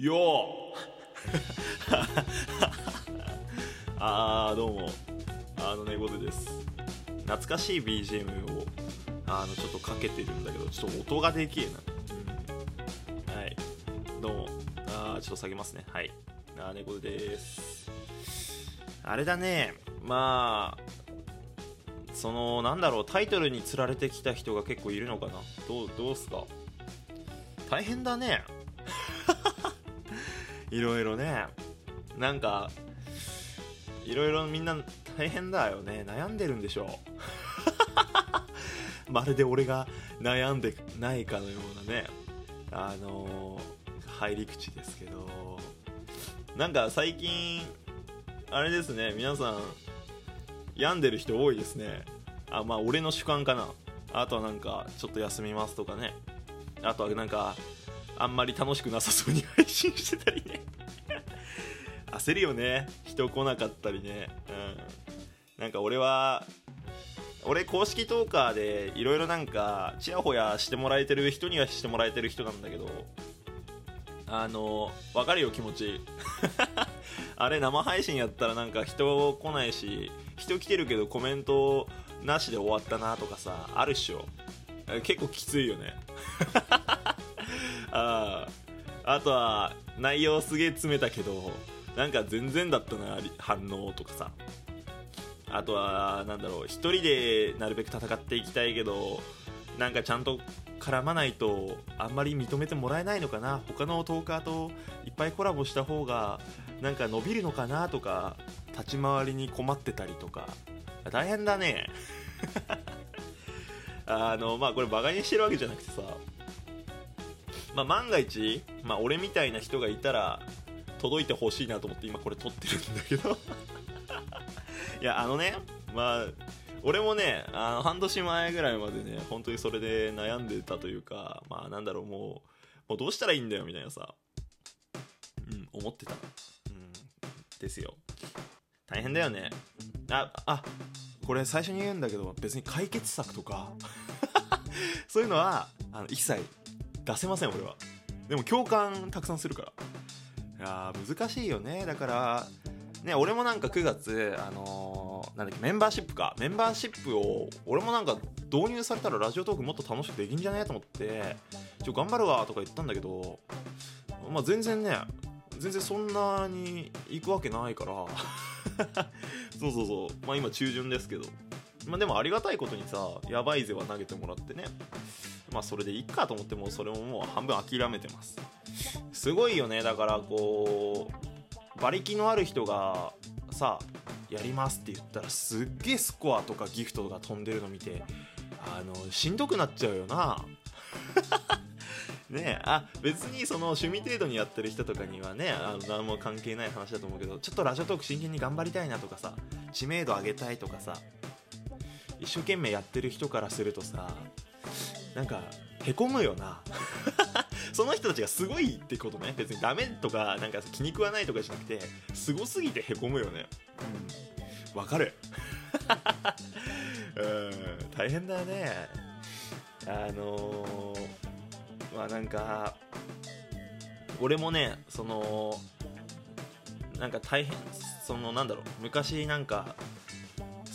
よ あーどうも。あのねごでです懐かしい BGM をあのちょっとかけてるんだけどちょっと音がでけえな、うん、はい。どうも。あーちょっと下げますね。はい。あー猫背です。あれだね。まあそのなんだろうタイトルにつられてきた人が結構いるのかな。どうどうすか？大変だね。いろいろね。なんかいろいろみんな大変だよね。悩んでるんでしょう。まるで俺が悩んでないかのようなね。あのー、入り口ですけど。なんか最近あれですね。皆さん病んでる人多いですね。あまあ俺の主観かな。あとはなんかちょっと休みますとかね。あとはなんかあんまり楽しくなさそうに配信してたりね。焦るよね。人来なかったりね。うん。なんか俺は俺公式トーカーでいろいろなんかちやほやしてもらえてる人にはしてもらえてる人なんだけどあの分かるよ気持ち。あれ生配信やったらなんか人来ないし人来てるけどコメントなしで終わったなとかさあるっしょ。結構きついよね。ああとは内容すげえ詰めたけどなんか全然だったな反応とかさ。あとはなんだろう一人でなるべく戦っていきたいけどなんかちゃんと絡まないとあんまり認めてもらえないのかな。他のトーカーといっぱいコラボした方がなんか伸びるのかなとか立ち回りに困ってたりとか。大変だね。あのまあこれバカにしてるわけじゃなくてさまあ、万が一、まあ、俺みたいな人がいたら届いてほしいなと思って今これ撮ってるんだけど。いやあのねまあ俺もねあの半年前ぐらいまでね本当にそれで悩んでたというかまあなんだろうもうもうどうしたらいいんだよみたいなさうん思ってた。うんですよ。大変だよね。ああこれ最初に言うんだけど別に解決策とか そういうのはあの一切出せません俺は。でも共感たくさんするから。いや難しいよね。だからね俺もなんか9月あのー、なんだっけメンバーシップか。メンバーシップを俺もなんか導入されたらラジオトークもっと楽しくできんじゃね？えと思ってちょ頑張るわとか言ったんだけどまあ全然ね全然そんなに行くわけないから。そうそうそう。まあ今中旬ですけど。まあでもありがたいことにさやばいぜは投げてもらってね。まあそれでいっかと思ってもそれももう半分諦めてます。すごいよね。だからこう馬力のある人がさやりますって言ったらすっげえスコアとかギフトが飛んでるの見てあのしんどくなっちゃうよな。ねあ別にその趣味程度にやってる人とかにはねあの何も関係ない話だと思うけどちょっとラジオトーク真剣に頑張りたいなとかさ知名度上げたいとかさ一生懸命やってる人からするとさなんかへこむよな。その人たちがすごいってことね。別にダメとかなんか気に食わないとかじゃなくてすごすぎてへこむよね。うん。わかる。うん。大変だね。あのー、まあなんか俺もねそのなんか大変そのなんだろう。昔なんか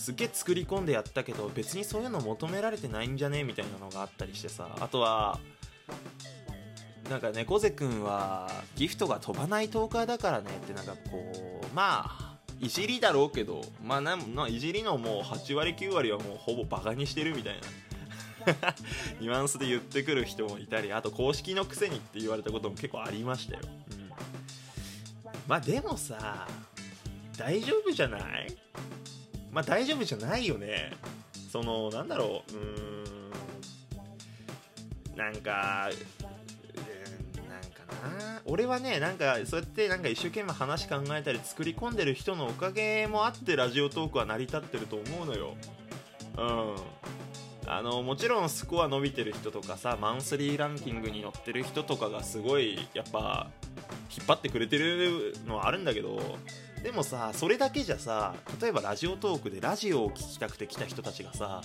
すげえ作り込んでやったけど別にそういうの求められてないんじゃね？みたいなのがあったりしてさ。あとはなんか猫背くんはギフトが飛ばないトーカーだからねってなんかこうまあいじりだろうけどまあないじりのもう8割9割はもうほぼバカにしてるみたいな。ニュアンスで言ってくる人もいたりあと公式のくせにって言われたことも結構ありましたよ、うん、まあでもさ大丈夫じゃない？まあ大丈夫じゃないよね。そのなんだろう。うーん。なんかなんかな。俺はねなんかそうやってなんか一生懸命話考えたり作り込んでる人のおかげもあってラジオトークは成り立ってると思うのよ。うん。あのもちろんスコア伸びてる人とかさマンスリーランキングに乗ってる人とかがすごいやっぱ引っ張ってくれてるのはあるんだけどでもさそれだけじゃさ例えばラジオトークでラジオを聴きたくて来た人たちがさ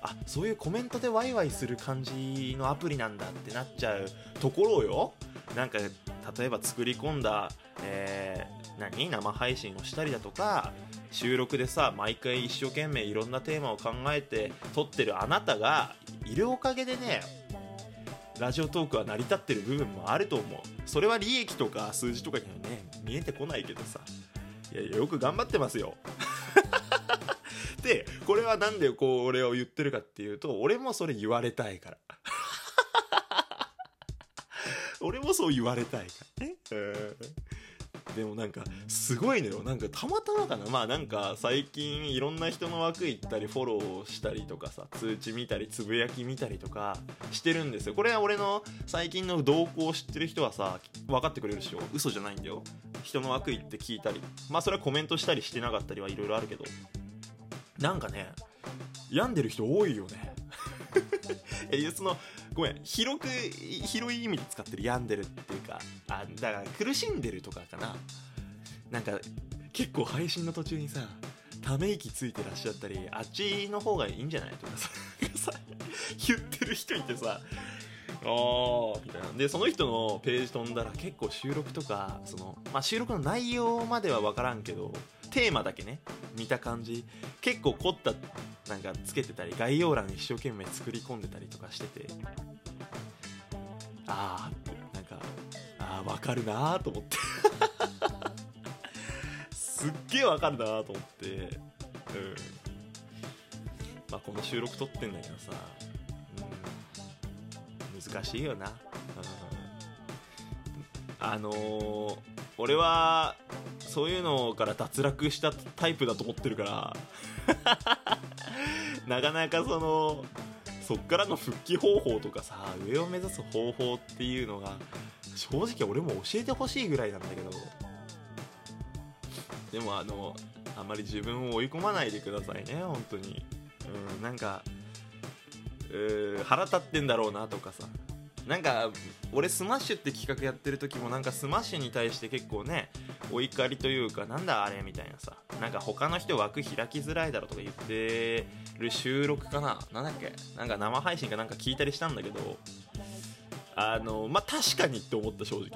あそういうコメントでワイワイする感じのアプリなんだってなっちゃうところよ。なんか例えば作り込んだ、えー何？生配信をしたりだとか収録でさ毎回一生懸命いろんなテーマを考えて撮ってるあなたがいるおかげでねラジオトークは成り立ってる部分もあると思う。それは利益とか数字とかにはね見えてこないけどさ。いやよく頑張ってますよ。でこれはなんでこう俺を言ってるかっていうと俺もそれ言われたいから。俺もそう言われたいからね。うん。でもなんかすごいのよ。なんかたまたまかな。まあなんか最近いろんな人の枠行ったりフォローしたりとかさ通知見たりつぶやき見たりとかしてるんですよ。これは俺の最近の動向を知ってる人はさ分かってくれるでしょ？嘘じゃないんだよ。人の枠行って聞いたりまあそれはコメントしたりしてなかったりはいろいろあるけどなんかね病んでる人多いよね。えそのごめん広く広い意味で使ってる病んでるっていうかあだから苦しんでるとかかな。なんか結構配信の途中にさため息ついてらっしゃったりあっちの方がいいんじゃないとかさ 言ってる人いてさあみたいな。でその人のページ飛んだら結構収録とかその、まあ、収録の内容までは分からんけどテーマだけね見た感じ。結構凝ったなんかつけてたり概要欄一生懸命作り込んでたりとかしてて。ああってなんかああ分かるなーと思って。すっげえ分かるなーと思って。うん。まあこの収録撮ってんだけどさ、難しいよな、うん、あのー、俺はそういうのから脱落したタイプだと思ってるから なかなかそのそっからの復帰方法とかさ上を目指す方法っていうのが正直俺も教えてほしいぐらいなんだけど。でもあのあまり自分を追い込まないでくださいね本当に。うんなんか腹立ってんだろうなとかさ。なんか俺スマッシュって企画やってる時もなんかスマッシュに対して結構ねお怒りというかなんだあれみたいなさ。なんか他の人枠開きづらいだろとか言ってる収録かな。なんだっけ。なんか生配信かなんか聞いたりしたんだけど。あのまあ確かにって思った正直。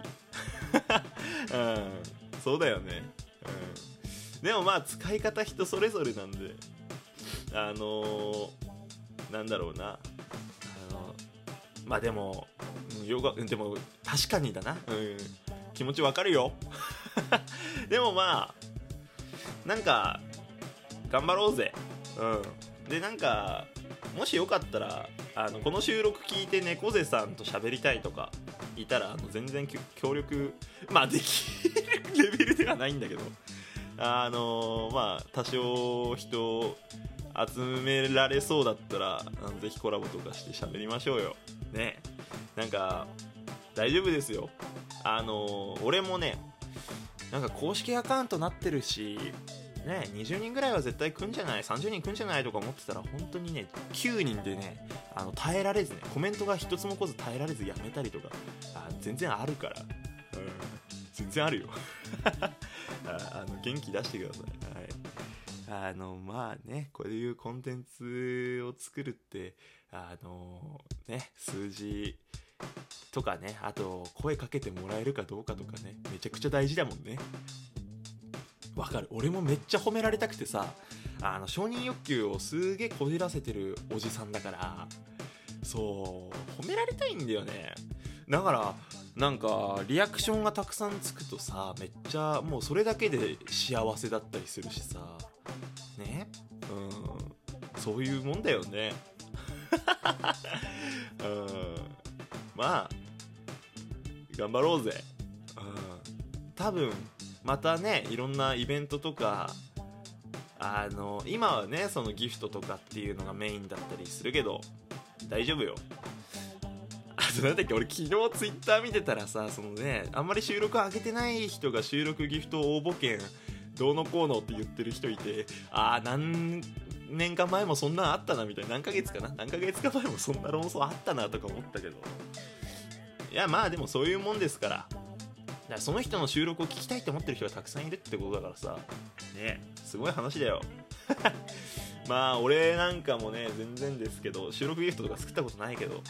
うん。そうだよね。うん。でもまあ使い方人それぞれなんで。あのー、なんだろうな。あのまあでもよがでも確かにだな。うん。気持ちわかるよ。でもまあなんか頑張ろうぜ。うん。でなんかもしよかったらあのこの収録聞いて猫背さんと喋りたいとかいたらあの全然協力まあできるレベルではないんだけど。あのまあ多少人集められそうだったらあのぜひコラボとかして喋りましょうよ。ね。なんか大丈夫ですよ。あの俺もねなんか公式アカウントなってるしね、20人ぐらいは絶対来んじゃない？30人来んじゃない？とか思ってたら本当にね9人でねあの耐えられずねコメントが一つも来ず耐えられずやめたりとかあ全然あるから、うん、全然あるよ。あの元気出してください、はい、あのまあねこういうコンテンツを作るってあのね数字とかねあと声かけてもらえるかどうかとかねめちゃくちゃ大事だもんね。わかる。俺もめっちゃ褒められたくてさあの承認欲求をすげえこじらせてるおじさんだからそう褒められたいんだよね。だからなんかリアクションがたくさんつくとさめっちゃもうそれだけで幸せだったりするしさ。ね。うん。そういうもんだよね。うん。まあ頑張ろうぜ。うん。多分またねいろんなイベントとかあの今はねそのギフトとかっていうのがメインだったりするけど大丈夫よ。あとなんだっけ俺昨日ツイッター見てたらさそのねあんまり収録上げてない人が収録ギフト応募券どうのこうのって言ってる人いてああ何年か前もそんなんあったなみたいな何ヶ月かな何ヶ月か前もそんな論争あったなとか思ったけど。いやまあでもそういうもんですから。だからその人の収録を聞きたいって思ってる人がたくさんいるってことだからさ。ねすごい話だよ。まあ俺なんかもね全然ですけど収録ギフトとか作ったことないけど。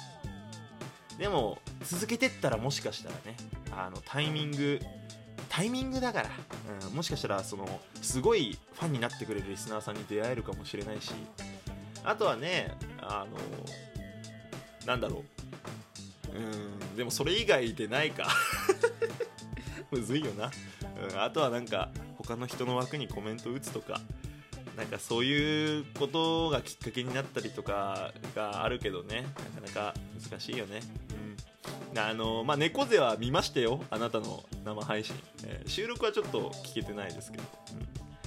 でも続けてったらもしかしたらねあのタイミングタイミングだから、うん、もしかしたらそのすごいファンになってくれるリスナーさんに出会えるかもしれないし。あとはねあのなんだろう。うんでもそれ以外でないか。むずいよな、うん、あとはなんか他の人の枠にコメント打つとか。なんかそういうことがきっかけになったりとかがあるけどね。なかなか難しいよね。あのまあ猫背は見ましたよあなたの生配信、えー収録はちょっと聞けてないですけど、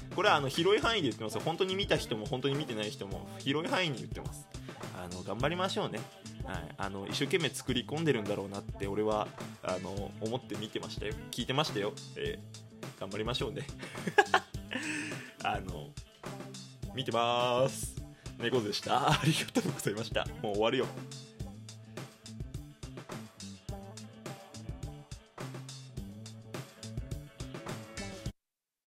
うん、これはあの広い範囲で言ってます本当に見た人も本当に見てない人も広い範囲に言ってます。あの頑張りましょうね。はい、あの一生懸命作り込んでるんだろうなって俺はあの思って見てましたよ。聞いてましたよ、えー頑張りましょうね。あの見てまーす。猫背でした。ありがとうございました。もう終わるよ。